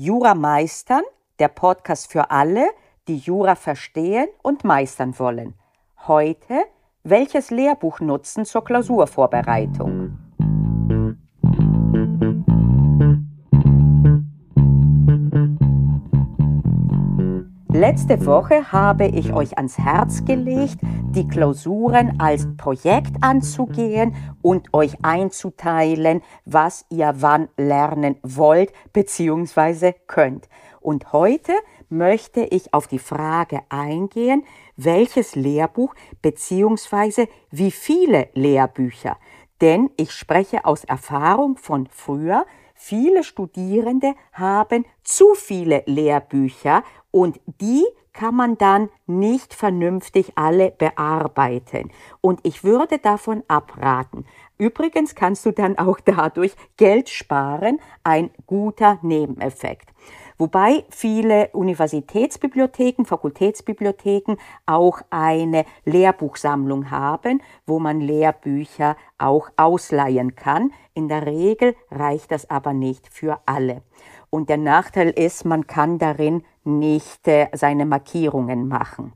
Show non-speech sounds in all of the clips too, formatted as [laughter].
Jura meistern, der Podcast für alle, die Jura verstehen und meistern wollen. Heute, welches Lehrbuch nutzen zur Klausurvorbereitung? Letzte Woche habe ich euch ans Herz gelegt, die Klausuren als Projekt anzugehen und euch einzuteilen, was ihr wann lernen wollt bzw. könnt. Und heute möchte ich auf die Frage eingehen, welches Lehrbuch bzw. wie viele Lehrbücher. Denn ich spreche aus Erfahrung von früher, Viele Studierende haben zu viele Lehrbücher und die kann man dann nicht vernünftig alle bearbeiten. Und ich würde davon abraten. Übrigens kannst du dann auch [laughs] dadurch Geld sparen, ein guter Nebeneffekt. Wobei viele Universitätsbibliotheken, Fakultätsbibliotheken auch eine Lehrbuchsammlung haben, wo man Lehrbücher auch ausleihen kann. In der Regel reicht das aber nicht für alle. Und der Nachteil ist, man kann darin nicht äh, seine Markierungen machen.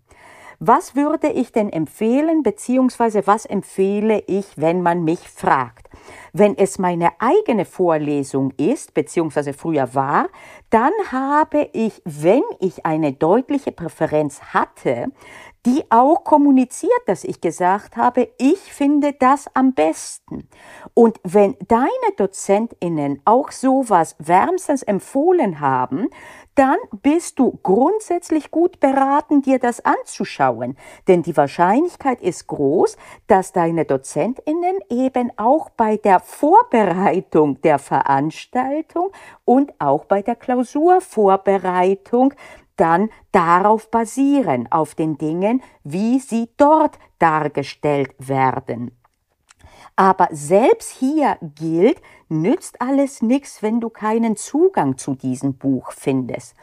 Was würde ich denn empfehlen, beziehungsweise was empfehle ich, wenn man mich fragt? Wenn es meine eigene Vorlesung ist, beziehungsweise früher war, dann habe ich, wenn ich eine deutliche Präferenz hatte, die auch kommuniziert, dass ich gesagt habe, ich finde das am besten. Und wenn deine Dozentinnen auch sowas wärmstens empfohlen haben, dann bist du grundsätzlich gut beraten, dir das anzuschauen. Denn die Wahrscheinlichkeit ist groß, dass deine Dozentinnen eben auch bei der Vorbereitung der Veranstaltung und auch bei der Klausurvorbereitung dann darauf basieren, auf den Dingen, wie sie dort dargestellt werden. Aber selbst hier gilt, nützt alles nichts, wenn du keinen Zugang zu diesem Buch findest.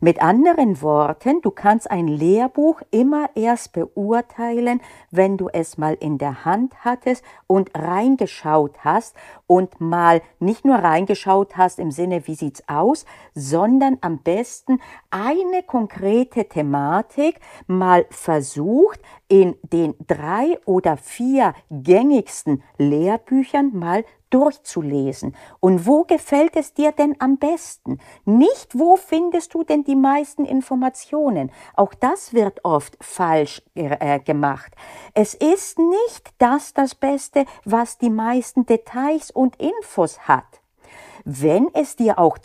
Mit anderen Worten, du kannst ein Lehrbuch immer erst beurteilen, wenn du es mal in der Hand hattest und reingeschaut hast und mal nicht nur reingeschaut hast im Sinne, wie sieht's aus, sondern am besten eine konkrete Thematik mal versucht, in den drei oder vier gängigsten Lehrbüchern mal durchzulesen. Und wo gefällt es dir denn am besten? Nicht, wo findest du denn die meisten Informationen? Auch das wird oft falsch äh, gemacht. Es ist nicht das das Beste, was die meisten Details und Infos hat. Wenn es dir auch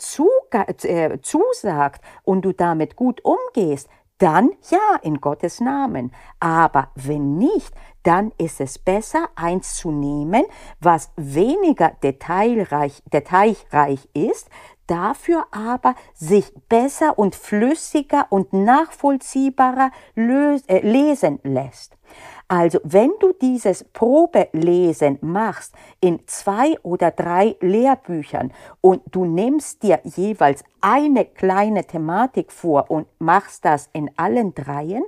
äh, zusagt und du damit gut umgehst, dann ja, in Gottes Namen. Aber wenn nicht, dann ist es besser, eins zu nehmen, was weniger detailreich, detailreich ist, dafür aber sich besser und flüssiger und nachvollziehbarer äh, lesen lässt. Also wenn du dieses Probelesen machst in zwei oder drei Lehrbüchern und du nimmst dir jeweils eine kleine Thematik vor und machst das in allen dreien,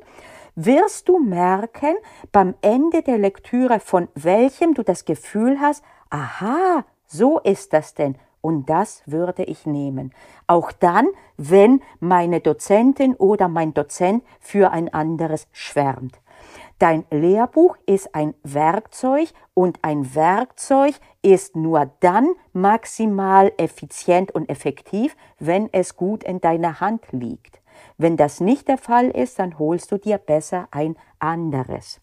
wirst du merken beim Ende der Lektüre, von welchem du das Gefühl hast, aha, so ist das denn. Und das würde ich nehmen. Auch dann, wenn meine Dozentin oder mein Dozent für ein anderes schwärmt. Dein Lehrbuch ist ein Werkzeug und ein Werkzeug ist nur dann maximal effizient und effektiv, wenn es gut in deiner Hand liegt. Wenn das nicht der Fall ist, dann holst du dir besser ein anderes.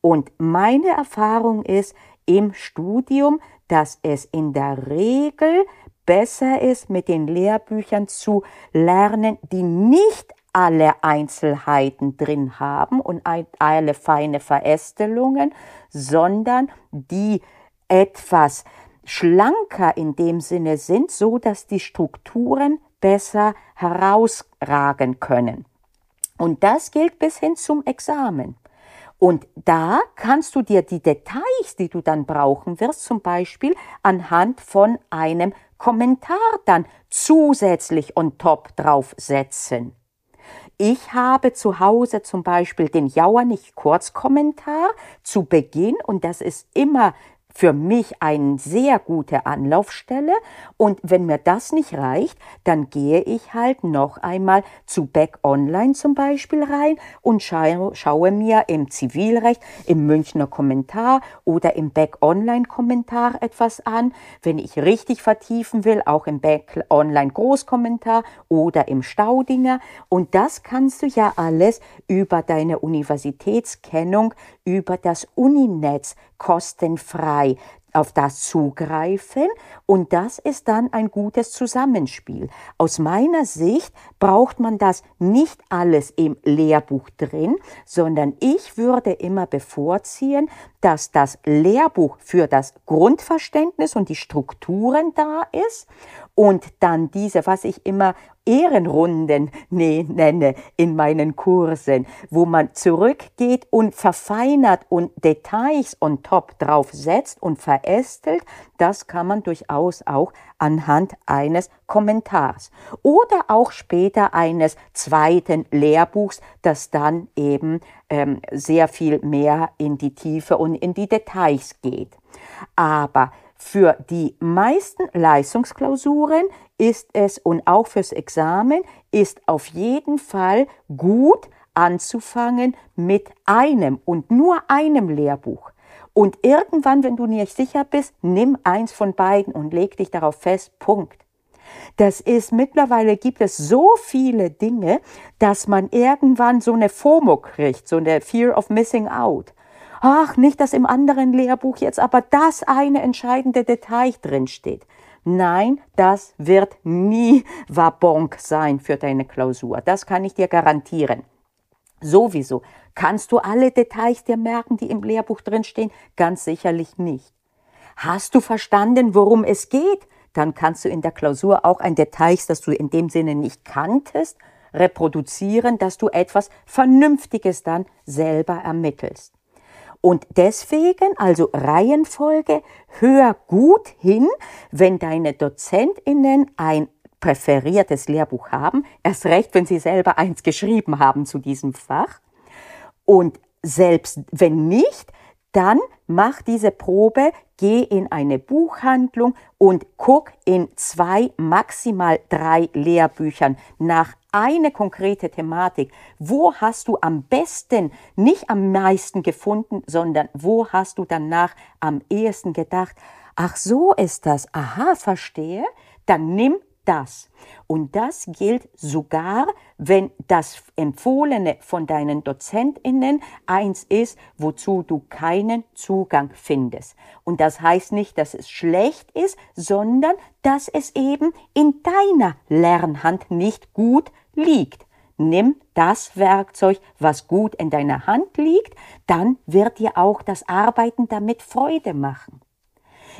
Und meine Erfahrung ist im Studium, dass es in der Regel besser ist, mit den Lehrbüchern zu lernen, die nicht alle Einzelheiten drin haben und alle feine Verästelungen, sondern die etwas schlanker in dem Sinne sind, so dass die Strukturen besser herausragen können. Und das gilt bis hin zum Examen. Und da kannst du dir die Details, die du dann brauchen wirst, zum Beispiel anhand von einem Kommentar dann zusätzlich on top draufsetzen. Ich habe zu Hause zum Beispiel den Jauernich Kurzkommentar zu Beginn und das ist immer für mich eine sehr gute Anlaufstelle und wenn mir das nicht reicht, dann gehe ich halt noch einmal zu Beck Online zum Beispiel rein und schaue, schaue mir im Zivilrecht, im Münchner Kommentar oder im Beck Online Kommentar etwas an. Wenn ich richtig vertiefen will, auch im Beck Online Großkommentar oder im Staudinger. Und das kannst du ja alles über deine Universitätskennung, über das Uninetz kostenfrei auf das zugreifen und das ist dann ein gutes Zusammenspiel. Aus meiner Sicht braucht man das nicht alles im Lehrbuch drin, sondern ich würde immer bevorziehen, dass das Lehrbuch für das Grundverständnis und die Strukturen da ist und dann diese, was ich immer Ehrenrunden nenne in meinen Kursen, wo man zurückgeht und verfeinert und Details on top drauf setzt und verästelt, das kann man durchaus auch anhand eines Kommentars oder auch später eines zweiten Lehrbuchs, das dann eben ähm, sehr viel mehr in die Tiefe und in die Details geht. Aber für die meisten Leistungsklausuren ist es und auch fürs Examen ist auf jeden Fall gut anzufangen mit einem und nur einem Lehrbuch. Und irgendwann, wenn du nicht sicher bist, nimm eins von beiden und leg dich darauf fest. Punkt. Das ist mittlerweile gibt es so viele Dinge, dass man irgendwann so eine FOMO kriegt, so eine Fear of Missing Out ach, nicht, dass im anderen Lehrbuch jetzt aber das eine entscheidende Detail drinsteht. Nein, das wird nie Wabonk sein für deine Klausur. Das kann ich dir garantieren. Sowieso. Kannst du alle Details dir merken, die im Lehrbuch drinstehen? Ganz sicherlich nicht. Hast du verstanden, worum es geht? Dann kannst du in der Klausur auch ein Detail, das du in dem Sinne nicht kanntest, reproduzieren, dass du etwas Vernünftiges dann selber ermittelst. Und deswegen, also Reihenfolge, hör gut hin, wenn deine DozentInnen ein präferiertes Lehrbuch haben, erst recht, wenn sie selber eins geschrieben haben zu diesem Fach. Und selbst wenn nicht, dann mach diese Probe, geh in eine Buchhandlung und guck in zwei, maximal drei Lehrbüchern nach eine konkrete Thematik. Wo hast du am besten, nicht am meisten gefunden, sondern wo hast du danach am ehesten gedacht, ach so ist das, aha, verstehe, dann nimm das. Und das gilt sogar, wenn das Empfohlene von deinen DozentInnen eins ist, wozu du keinen Zugang findest. Und das heißt nicht, dass es schlecht ist, sondern dass es eben in deiner Lernhand nicht gut liegt. Nimm das Werkzeug, was gut in deiner Hand liegt, dann wird dir auch das Arbeiten damit Freude machen.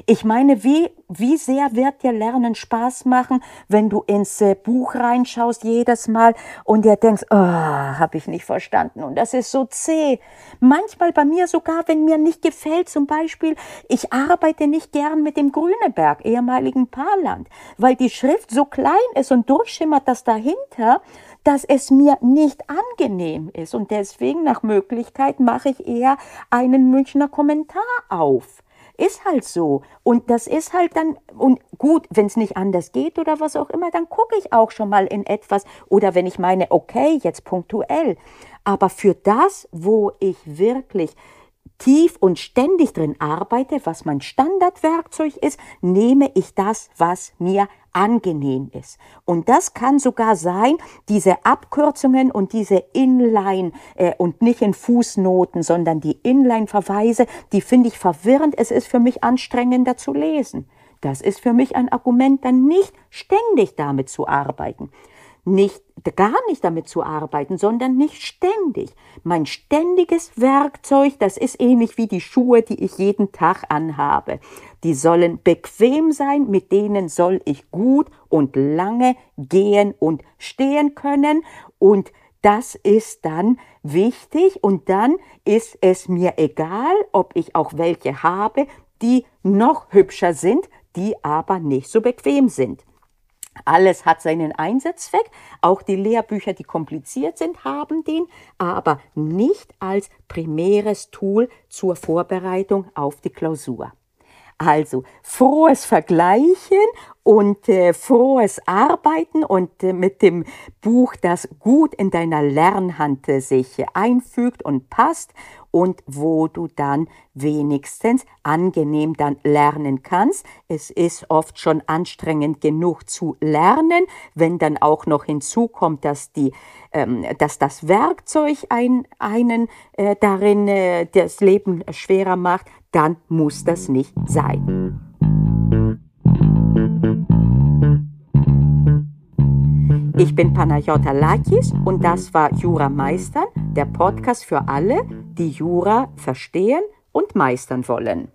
Ich meine, wie, wie sehr wird dir Lernen Spaß machen, wenn du ins äh, Buch reinschaust jedes Mal und dir denkst, oh, habe ich nicht verstanden und das ist so zäh. Manchmal bei mir sogar, wenn mir nicht gefällt, zum Beispiel, ich arbeite nicht gern mit dem Grüneberg, ehemaligen Paarland, weil die Schrift so klein ist und durchschimmert das dahinter, dass es mir nicht angenehm ist. Und deswegen nach Möglichkeit mache ich eher einen Münchner Kommentar auf. Ist halt so. Und das ist halt dann, und gut, wenn es nicht anders geht oder was auch immer, dann gucke ich auch schon mal in etwas. Oder wenn ich meine, okay, jetzt punktuell. Aber für das, wo ich wirklich tief und ständig drin arbeite, was mein Standardwerkzeug ist, nehme ich das, was mir angenehm ist. Und das kann sogar sein, diese Abkürzungen und diese Inline äh, und nicht in Fußnoten, sondern die Inline-Verweise, die finde ich verwirrend. Es ist für mich anstrengender zu lesen. Das ist für mich ein Argument, dann nicht ständig damit zu arbeiten nicht gar nicht damit zu arbeiten, sondern nicht ständig. Mein ständiges Werkzeug, das ist ähnlich wie die Schuhe, die ich jeden Tag anhabe. Die sollen bequem sein, mit denen soll ich gut und lange gehen und stehen können und das ist dann wichtig und dann ist es mir egal, ob ich auch welche habe, die noch hübscher sind, die aber nicht so bequem sind. Alles hat seinen Einsatzzweck. Auch die Lehrbücher, die kompliziert sind, haben den, aber nicht als primäres Tool zur Vorbereitung auf die Klausur. Also frohes Vergleichen und äh, frohes Arbeiten und äh, mit dem Buch, das gut in deiner Lernhand äh, sich einfügt und passt und wo du dann wenigstens angenehm dann lernen kannst. Es ist oft schon anstrengend genug zu lernen, wenn dann auch noch hinzukommt, dass die, ähm, dass das Werkzeug ein, einen äh, darin äh, das Leben schwerer macht, dann muss das nicht sein. Ich bin Panayota Lakis und das war Jura Meistern, der Podcast für alle, die Jura verstehen und meistern wollen.